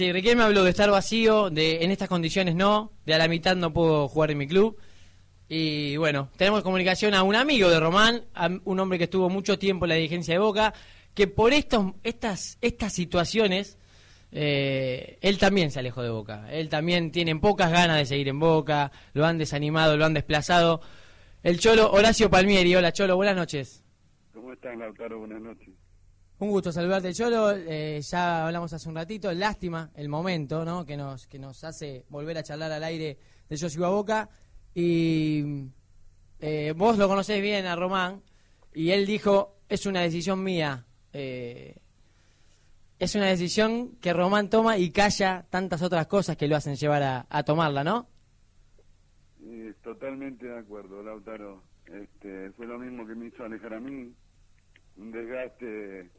Sí, Riquelme habló de estar vacío, de en estas condiciones no, de a la mitad no puedo jugar en mi club. Y bueno, tenemos comunicación a un amigo de Román, a un hombre que estuvo mucho tiempo en la dirigencia de Boca, que por estos, estas, estas situaciones, eh, él también se alejó de Boca. Él también tiene pocas ganas de seguir en Boca, lo han desanimado, lo han desplazado. El Cholo Horacio Palmieri, hola Cholo, buenas noches. ¿Cómo estás, Lautaro? Buenas noches. Un gusto saludarte, Cholo. Eh, ya hablamos hace un ratito. Lástima el momento, ¿no? Que nos, que nos hace volver a charlar al aire de Joshua Boca. Y eh, vos lo conocés bien a Román. Y él dijo: Es una decisión mía. Eh, es una decisión que Román toma y calla tantas otras cosas que lo hacen llevar a, a tomarla, ¿no? Totalmente de acuerdo, Lautaro. Este, fue lo mismo que me hizo alejar a mí. Un desgaste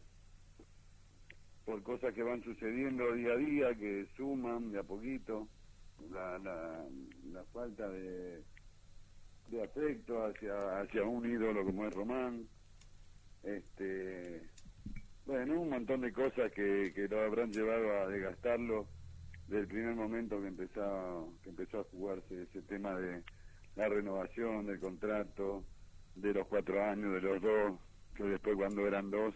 por cosas que van sucediendo día a día, que suman de a poquito, la, la, la falta de, de afecto hacia, hacia un ídolo como es Román, este, bueno, un montón de cosas que, que lo habrán llevado a desgastarlo desde el primer momento que empezó, que empezó a jugarse ese tema de la renovación del contrato, de los cuatro años, de los dos, que después cuando eran dos,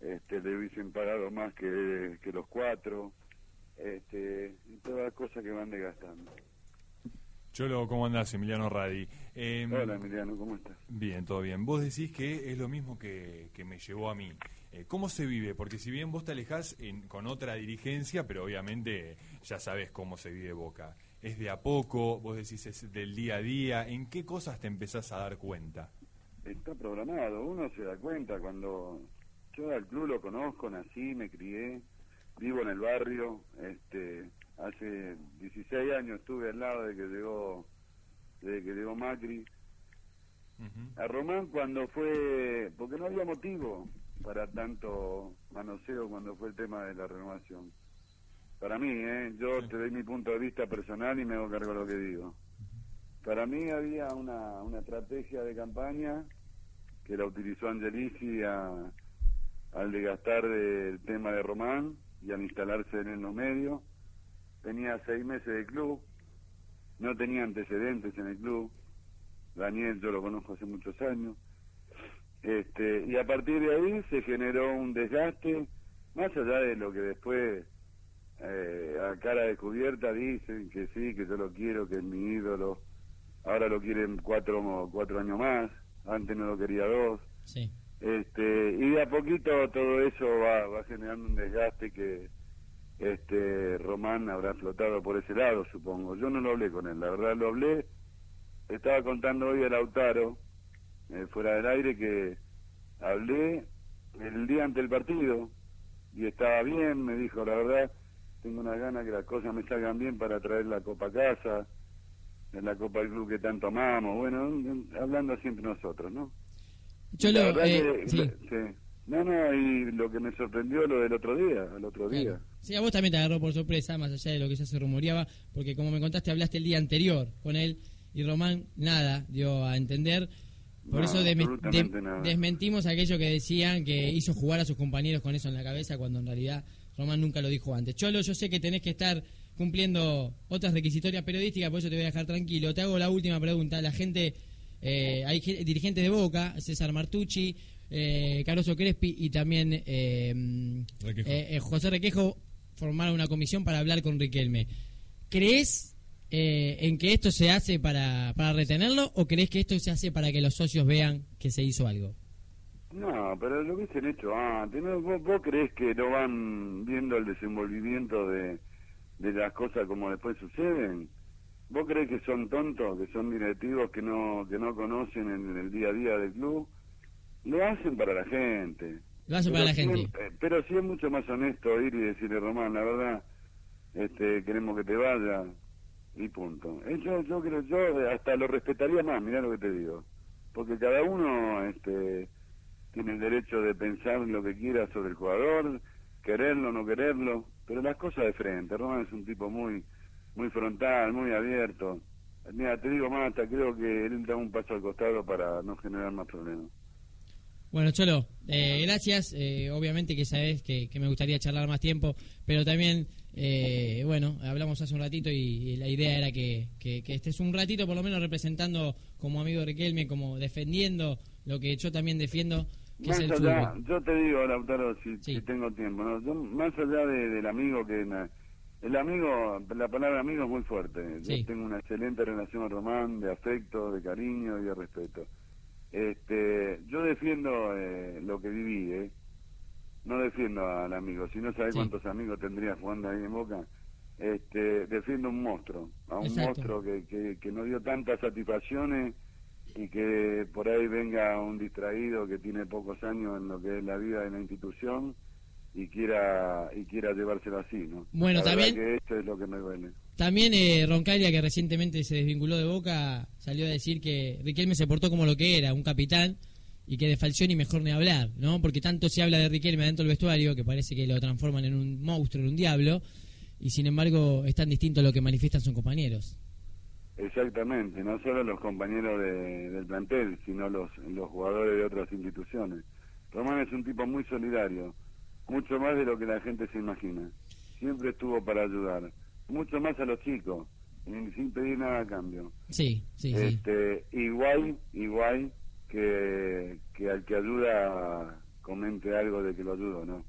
este, le hubiesen pagado más que, que los cuatro, este, y todas las cosas que van desgastando. Cholo, ¿cómo andás? Emiliano Radi. Eh, Hola Emiliano, ¿cómo estás? Bien, todo bien. Vos decís que es lo mismo que, que me llevó a mí. Eh, ¿Cómo se vive? Porque si bien vos te alejás en, con otra dirigencia, pero obviamente ya sabes cómo se vive Boca. ¿Es de a poco? Vos decís es del día a día. ¿En qué cosas te empezás a dar cuenta? Está programado, uno se da cuenta cuando yo al club lo conozco, nací, me crié, vivo en el barrio, este, hace 16 años estuve al lado de que llegó, de que llegó Macri. A Román cuando fue, porque no había motivo para tanto manoseo cuando fue el tema de la renovación. Para mí, ¿eh? yo te doy mi punto de vista personal y me hago cargo de lo que digo. Para mí había una, una estrategia de campaña que la utilizó Angelici a, al desgastar del tema de Román y al instalarse en los medios. Tenía seis meses de club, no tenía antecedentes en el club. Daniel yo lo conozco hace muchos años. Este, y a partir de ahí se generó un desgaste, más allá de lo que después eh, a cara descubierta dicen que sí, que yo lo quiero, que es mi ídolo. Ahora lo quieren cuatro, cuatro años más, antes no lo quería dos. Sí. Este, y de a poquito todo eso va, va generando un desgaste que este Román habrá flotado por ese lado, supongo. Yo no lo hablé con él, la verdad lo hablé. Estaba contando hoy a Lautaro, eh, fuera del aire, que hablé el día ante el partido y estaba bien, me dijo, la verdad, tengo una gana que las cosas me salgan bien para traer la copa a casa, la copa del club que tanto amamos, bueno, hablando siempre nosotros, ¿no? Cholo, La eh, que- sí. sí. No, no, y lo que me sorprendió lo del otro día, al otro día. Sí, a vos también te agarró por sorpresa, más allá de lo que ya se rumoreaba, porque como me contaste, hablaste el día anterior con él y Román nada dio a entender. Por No, eso de- desmentimos aquello que decían que hizo jugar a sus compañeros con eso en la cabeza, cuando en realidad Román nunca lo dijo antes. Cholo, yo sé que tenés que estar cumpliendo otras requisitorias periodísticas, por eso te voy a dejar tranquilo. Te hago la última pregunta. La gente, eh, hay ge- dirigentes de Boca, César Martucci, eh, Caroso Crespi y también eh, Requejo. eh, eh, José Requejo formaron una comisión para hablar con Riquelme. ¿Crees eh, en que esto se hace para, para retenerlo o crees que esto se hace para que los socios vean que se hizo algo? No, pero lo hubiesen hecho antes. ¿no? ¿Vos, vos creés que no van viendo el desenvolvimiento de, de las cosas como después suceden? ¿Vos creés que son tontos, que son directivos que no que no conocen en, el día a día del club? Lo hacen para la gente. Lo hace para la sí gente. eh, pero sí es mucho más honesto ir y decirle, Román, la verdad, este, queremos que te vaya y punto. Eh, Yo, creo, yo hasta lo respetaría más, mirá lo que te digo. Porque cada uno este, tiene el derecho de pensar lo que quiera sobre el jugador, quererlo o no quererlo, pero las cosas de frente. Román es un tipo muy muy frontal, muy abierto. Mira, te digo más, hasta creo que él da un paso al costado para no generar más problemas. Bueno, Cholo, eh, gracias. Eh, obviamente que sabes que, que me gustaría charlar más tiempo, pero también, eh, bueno, hablamos hace un ratito y, y la idea era que, que, que estés un ratito por lo menos representando como amigo de Riquelme, como defendiendo lo que yo también defiendo, que más es el allá, fútbol. yo te digo, Lautaro, si, Sí. si tengo tiempo, ¿no? Yo, más allá de- del amigo que... me- el amigo, la palabra amigo es muy fuerte. Sí. Yo tengo una excelente relación con Román, de afecto, de cariño y de respeto. Este, yo defiendo eh, lo que viví, ¿eh? No defiendo al amigo. Si no sabes Sí. cuántos amigos tendría jugando ahí en Boca, este, defiendo un monstruo. A un Exacto. monstruo que, que, que nos dio tantas satisfacciones y que por ahí venga un distraído que tiene pocos años en lo que es la vida de la institución y quiera y quiera llevárselo así, ¿no? Bueno, La también- que esto es lo que me duele. También eh, Roncalia, que recientemente se desvinculó de Boca, salió a decir que Riquelme se portó como lo que era, un capitán, y que de Falcioni mejor ni hablar, ¿no? Porque tanto se habla de Riquelme dentro del vestuario, que parece que lo transforman en un monstruo, en un diablo, y sin embargo es tan distinto a lo que manifiestan sus compañeros. Exactamente, no solo los compañeros de- del plantel, sino los, los jugadores de otras instituciones. Román es un tipo muy solidario, mucho más de lo que la gente se imagina. Siempre estuvo para ayudar, mucho más a los chicos, sin pedir nada a cambio. Sí, sí, sí. este, igual, igual que, que al que ayuda comente algo de que lo ayudo, ¿no?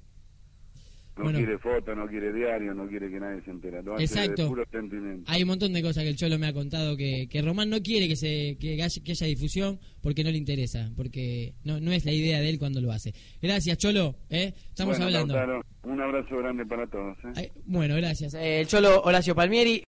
No Bueno. quiere foto, no quiere diario, no quiere que nadie se entere. Lo Exacto. de puro sentimiento. Hay un montón de cosas que el Cholo me ha contado que, que Román no quiere que se que haya, que haya difusión porque no le interesa, porque no, no es la idea de él cuando lo hace. Gracias, Cholo. ¿eh? Estamos Bueno, hablando. Lautaro, un abrazo grande para todos. ¿eh? Ay, bueno, gracias. Eh, el Cholo Horacio Palmieri.